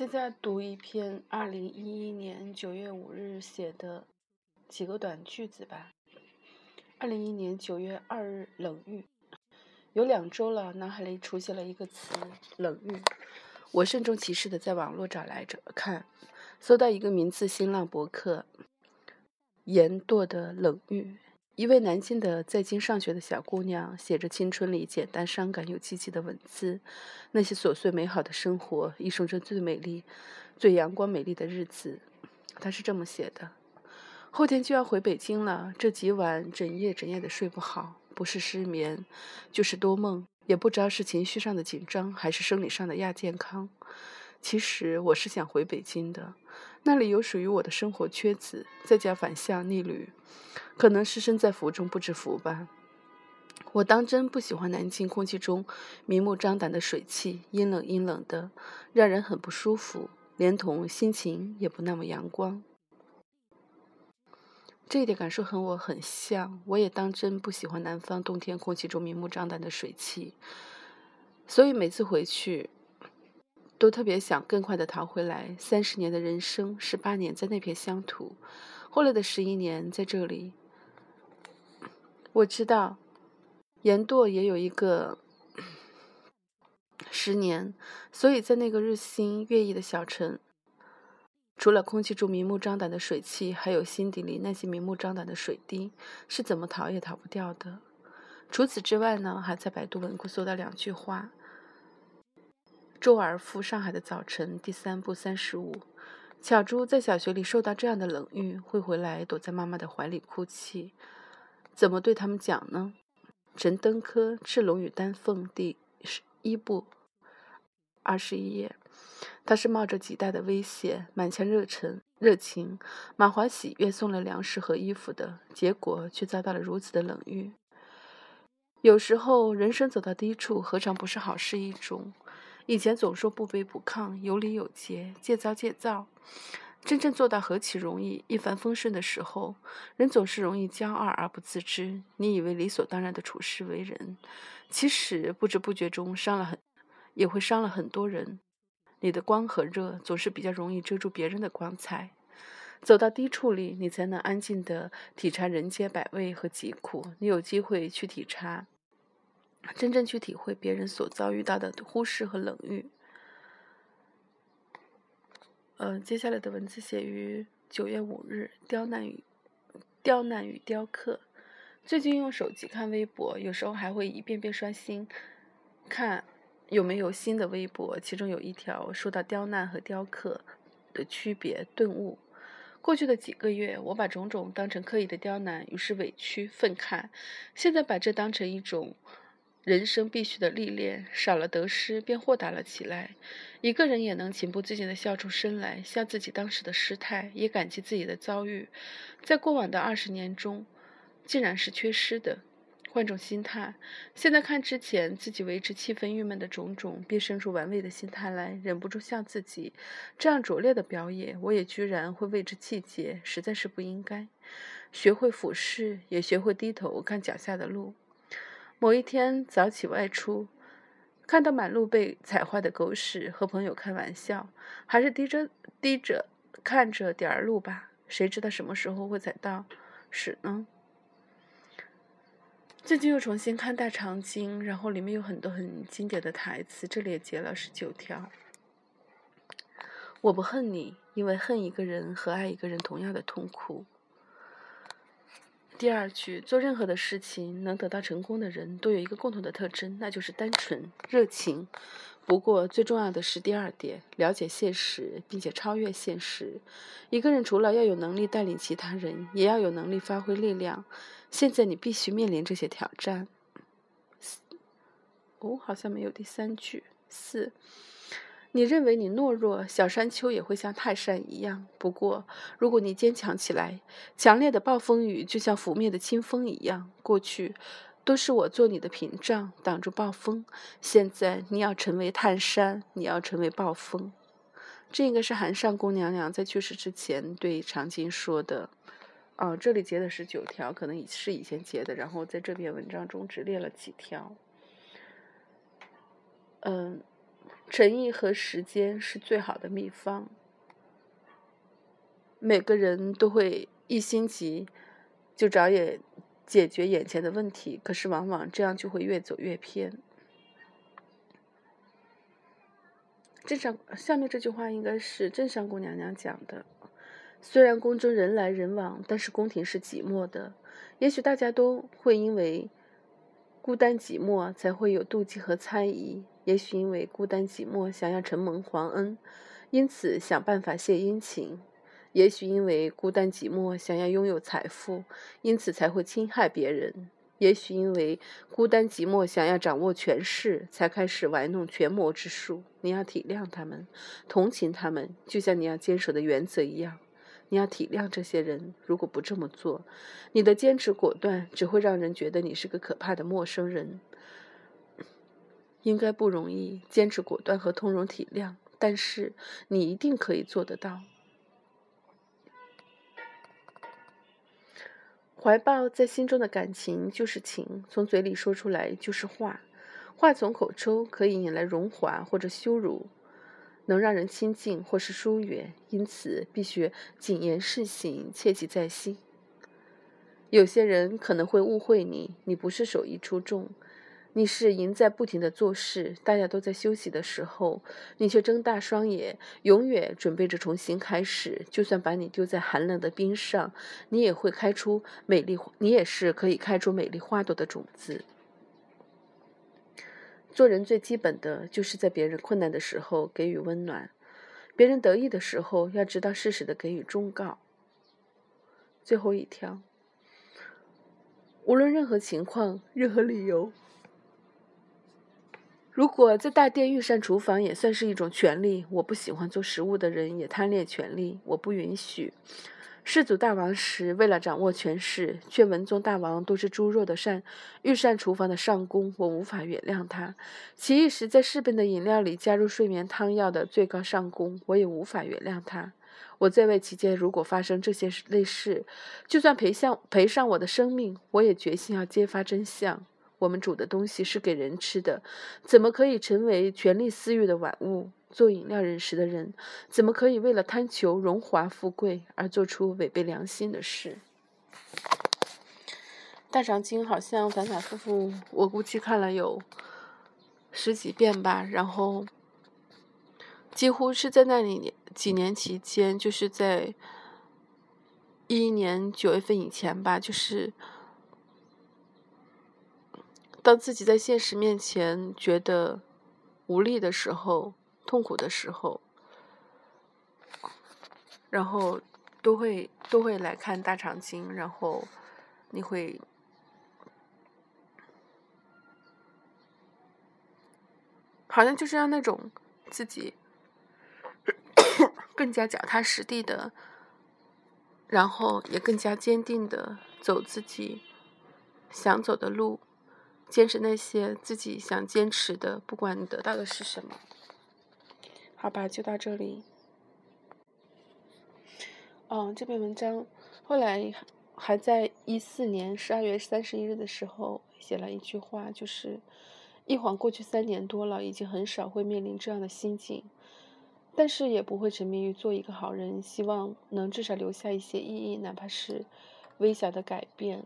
现在读一篇二零一一年九月五日写的几个短句子吧。二零一一年九月二日，冷遇。有两周了，脑海里出现了一个词“冷遇”。我慎重其事的在网络找来着看，搜到一个名字新浪博客“言堕的冷遇”。一位南京的在京上学的小姑娘，写着青春里简单、伤感又积极的文字。那些琐碎美好的生活，一生中最美丽、最阳光美丽的日子。她是这么写的：后天就要回北京了，这几晚整夜整夜的睡不好，不是失眠，就是多梦，也不知道是情绪上的紧张，还是生理上的亚健康。其实我是想回北京的，那里有属于我的生活圈子，在家反向逆旅，可能是身在福中不知福吧。我当真不喜欢南京空气中明目张胆的水汽，阴冷阴冷的，让人很不舒服，连同心情也不那么阳光。这一点感受和我很像，我也当真不喜欢南方冬天空气中明目张胆的水汽，所以每次回去。都特别想更快的逃回来。三十年的人生，十八年在那片乡土，后来的十一年在这里。我知道，盐垛也有一个十年，所以在那个日新月异的小城，除了空气中明目张胆的水汽，还有心底里那些明目张胆的水滴，是怎么逃也逃不掉的。除此之外呢，还在百度文库搜到两句话。周而复《上海的早晨》第三部三十五，巧珠在小学里受到这样的冷遇，会回来躲在妈妈的怀里哭泣。怎么对他们讲呢？陈登科《赤龙与丹凤》第十一部二十一页，他是冒着极大的危险，满腔热忱、热情，满怀喜悦送了粮食和衣服的，结果却遭到了如此的冷遇。有时候，人生走到低处，何尝不是好事一种？以前总说不卑不亢，有礼有节，戒躁戒躁，真正做到何其容易！一帆风顺的时候，人总是容易骄傲而不自知。你以为理所当然的处事为人，其实不知不觉中伤了很，也会伤了很多人。你的光和热总是比较容易遮住别人的光彩。走到低处里，你才能安静地体察人间百味和疾苦。你有机会去体察。真正去体会别人所遭遇到的忽视和冷遇。嗯，接下来的文字写于九月五日。刁难与刁难与雕刻。最近用手机看微博，有时候还会一遍遍刷新，看有没有新的微博。其中有一条说到刁难和雕刻的区别，顿悟。过去的几个月，我把种种当成刻意的刁难，于是委屈愤慨。现在把这当成一种。人生必须的历练，少了得失，便豁达了起来。一个人也能情不自禁地笑出声来，笑自己当时的失态，也感激自己的遭遇，在过往的二十年中，竟然是缺失的。换种心态，现在看之前自己为之气愤郁闷的种种，便生出玩味的心态来，忍不住笑自己这样拙劣的表演，我也居然会为之气结，实在是不应该。学会俯视，也学会低头看脚下的路。某一天早起外出，看到满路被踩坏的狗屎，和朋友开玩笑，还是低着低着看着点儿路吧，谁知道什么时候会踩到屎呢？最近又重新看《大长今》，然后里面有很多很经典的台词，这里也截了十九条。我不恨你，因为恨一个人和爱一个人同样的痛苦。第二句，做任何的事情能得到成功的人都有一个共同的特征，那就是单纯、热情。不过最重要的是第二点，了解现实，并且超越现实。一个人除了要有能力带领其他人，也要有能力发挥力量。现在你必须面临这些挑战。四哦，好像没有第三句。四。你认为你懦弱，小山丘也会像泰山一样。不过，如果你坚强起来，强烈的暴风雨就像拂灭的清风一样。过去，都是我做你的屏障，挡住暴风。现在，你要成为泰山，你要成为暴风。这应该是韩上宫娘娘在去世之前对长今说的。哦，这里截的是九条，可能是以前截的，然后在这篇文章中只列了几条。嗯。诚意和时间是最好的秘方。每个人都会一心急就找也解决眼前的问题，可是往往这样就会越走越偏。镇上下面这句话应该是镇上姑娘娘讲的。虽然宫中人来人往，但是宫廷是寂寞的。也许大家都会因为孤单寂寞才会有妒忌和猜疑。也许因为孤单寂寞，想要承蒙皇恩，因此想办法献殷勤；也许因为孤单寂寞，想要拥有财富，因此才会侵害别人；也许因为孤单寂寞，想要掌握权势，才开始玩弄权谋之术。你要体谅他们，同情他们，就像你要坚守的原则一样。你要体谅这些人，如果不这么做，你的坚持果断只会让人觉得你是个可怕的陌生人。应该不容易坚持果断和通融体谅，但是你一定可以做得到。怀抱在心中的感情就是情，从嘴里说出来就是话，话从口出可以引来荣华或者羞辱，能让人亲近或是疏远，因此必须谨言慎行，切记在心。有些人可能会误会你，你不是手艺出众。你是赢在不停的做事，大家都在休息的时候，你却睁大双眼，永远准备着重新开始。就算把你丢在寒冷的冰上，你也会开出美丽，你也是可以开出美丽花朵的种子。做人最基本的就是在别人困难的时候给予温暖，别人得意的时候要知道适时的给予忠告。最后一条，无论任何情况，任何理由。如果在大殿御膳厨房也算是一种权利，我不喜欢做食物的人也贪恋权利，我不允许。世祖大王时，为了掌握权势，却文宗大王都是猪肉的膳御膳厨房的上宫，我无法原谅他。起义时在士兵的饮料里加入睡眠汤药的最高上宫，我也无法原谅他。我在位期间，如果发生这些类事，就算赔上赔上我的生命，我也决心要揭发真相。我们煮的东西是给人吃的，怎么可以成为权力私欲的玩物？做饮料人时的人，怎么可以为了贪求荣华富贵而做出违背良心的事？大长今好像反反复复，我估计看了有十几遍吧，然后几乎是在那里几年期间，就是在一一年九月份以前吧，就是。当自己在现实面前觉得无力的时候、痛苦的时候，然后都会都会来看大长今，然后你会好像就是让那种自己更加脚踏实地的，然后也更加坚定的走自己想走的路。坚持那些自己想坚持的，不管你得到的是什么。好吧，就到这里。哦，这篇文章后来还在一四年十二月三十一日的时候写了一句话，就是一晃过去三年多了，已经很少会面临这样的心境，但是也不会沉迷于做一个好人，希望能至少留下一些意义，哪怕是微小的改变。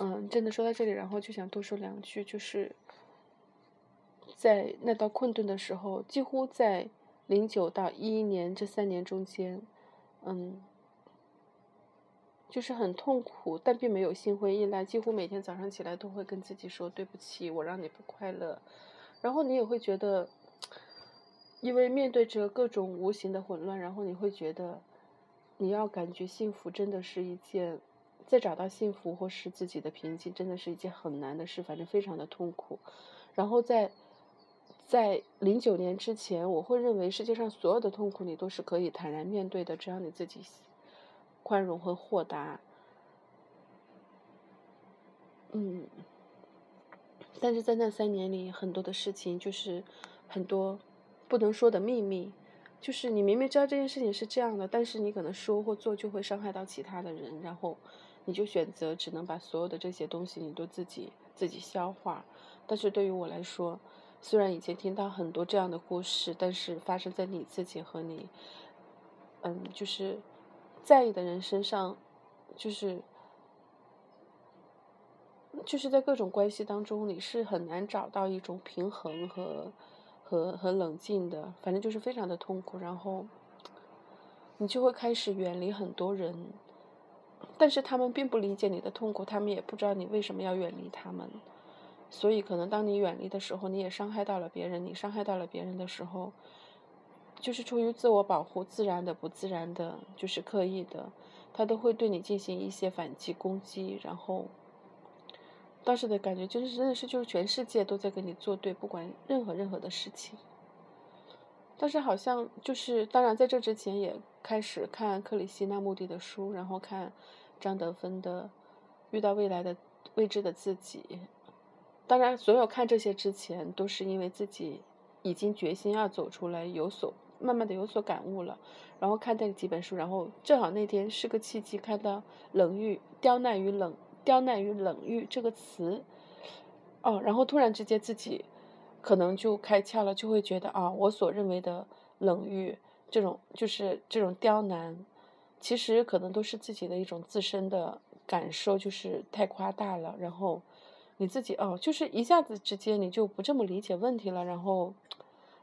嗯，真的说到这里，然后就想多说两句，就是在那道困顿的时候，几乎在零九到一一年这三年中间，嗯，就是很痛苦，但并没有心灰意冷，几乎每天早上起来都会跟自己说对不起，我让你不快乐，然后你也会觉得，因为面对着各种无形的混乱，然后你会觉得，你要感觉幸福真的是一件。再找到幸福或是自己的平静，真的是一件很难的事，反正非常的痛苦。然后在在零九年之前，我会认为世界上所有的痛苦你都是可以坦然面对的，只要你自己宽容和豁达。嗯，但是在那三年里，很多的事情就是很多不能说的秘密，就是你明明知道这件事情是这样的，但是你可能说或做就会伤害到其他的人，然后。你就选择只能把所有的这些东西你都自己自己消化，但是对于我来说，虽然以前听到很多这样的故事，但是发生在你自己和你，嗯，就是在意的人身上，就是就是在各种关系当中，你是很难找到一种平衡和和和冷静的，反正就是非常的痛苦，然后你就会开始远离很多人，但是他们并不理解你的痛苦，他们也不知道你为什么要远离他们。所以，可能当你远离的时候，你也伤害到了别人。你伤害到了别人的时候，就是出于自我保护，自然的、不自然的，就是刻意的，他都会对你进行一些反击攻击。然后，当时的感觉就是，真的是就是全世界都在跟你作对，不管任何任何的事情。但是好像就是，当然在这之前也开始看克里希那穆蒂的书，然后看张德芬的《遇到未来的未知的自己》。当然，所有看这些之前，都是因为自己已经决心要走出来，有所慢慢的有所感悟了。然后看这几本书，然后正好那天是个契机，看到“冷遇”“刁难与冷”“刁难与冷遇”这个词，哦，然后突然之间自己可能就开窍了，就会觉得啊，我所认为的冷遇这种就是这种刁难，其实可能都是自己的一种自身的感受，就是太夸大了，然后。你自己哦，就是一下子之间你就不这么理解问题了，然后，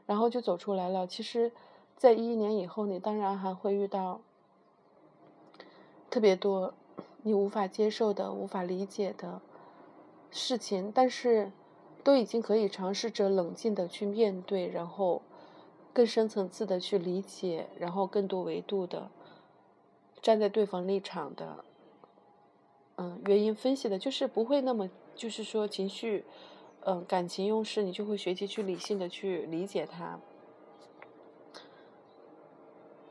然后就走出来了。其实，在一一年以后，你当然还会遇到特别多你无法接受的、无法理解的事情，但是都已经可以尝试着冷静的去面对，然后更深层次的去理解，然后更多维度的站在对方立场的，嗯，原因分析的，就是不会那么。就是说，情绪，嗯，感情用事，你就会学习去理性的去理解它。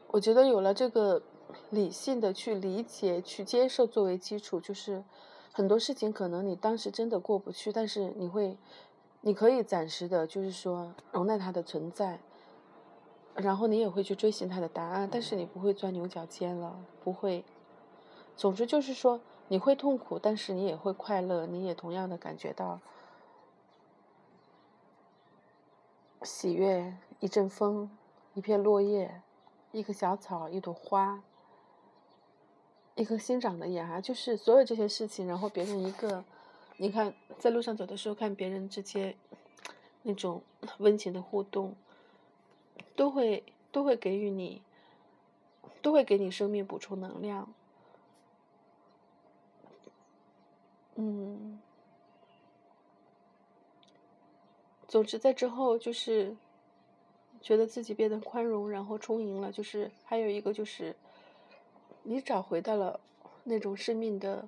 我觉得有了这个理性的去理解、去接受作为基础，就是很多事情可能你当时真的过不去，但是你会，你可以暂时的，就是说容纳它的存在，然后你也会去追寻它的答案，但是你不会钻牛角尖了，不会。总之就是说。你会痛苦，但是你也会快乐，你也同样的感觉到喜悦。一阵风，一片落叶，一棵小草，一朵花，一颗新长的芽，就是所有这些事情。然后别人一个，你看在路上走的时候，看别人之间那种温情的互动，都会都会给予你，都会给你生命补充能量。嗯，总之在之后就是觉得自己变得宽容，然后充盈了。就是还有一个就是，你找回到了那种生命的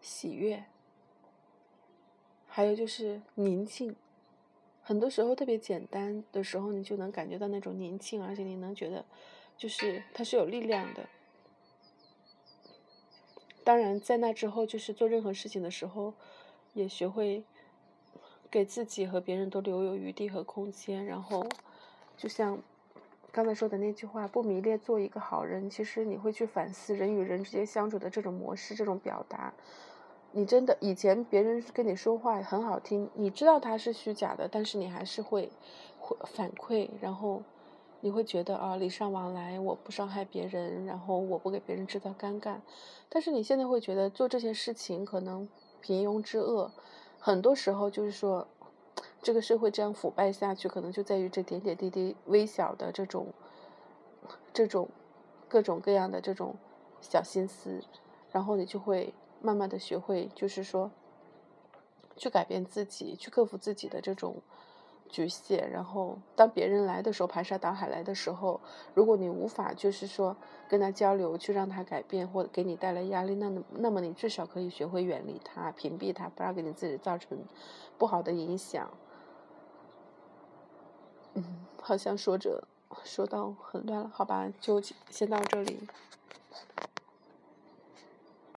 喜悦，还有就是宁静。很多时候特别简单的时候，你就能感觉到那种宁静，而且你能觉得就是它是有力量的。当然，在那之后，就是做任何事情的时候，也学会给自己和别人都留有余地和空间。然后，就像刚才说的那句话，不迷恋做一个好人。其实你会去反思人与人之间相处的这种模式、这种表达。你真的以前别人跟你说话很好听，你知道他是虚假的，但是你还是会会反馈，然后。你会觉得啊，礼尚往来，我不伤害别人，然后我不给别人制造尴尬。但是你现在会觉得做这些事情可能平庸之恶，很多时候就是说，这个社会这样腐败下去，可能就在于这点点滴滴微小的这种，这种各种各样的这种小心思，然后你就会慢慢的学会，就是说，去改变自己，去克服自己的这种。局限，然后当别人来的时候，排山倒海来的时候，如果你无法就是说跟他交流，去让他改变或给你带来压力，那那么你至少可以学会远离他，屏蔽他，不要给你自己造成不好的影响。嗯，好像说着说到很乱了，好吧，就先到这里。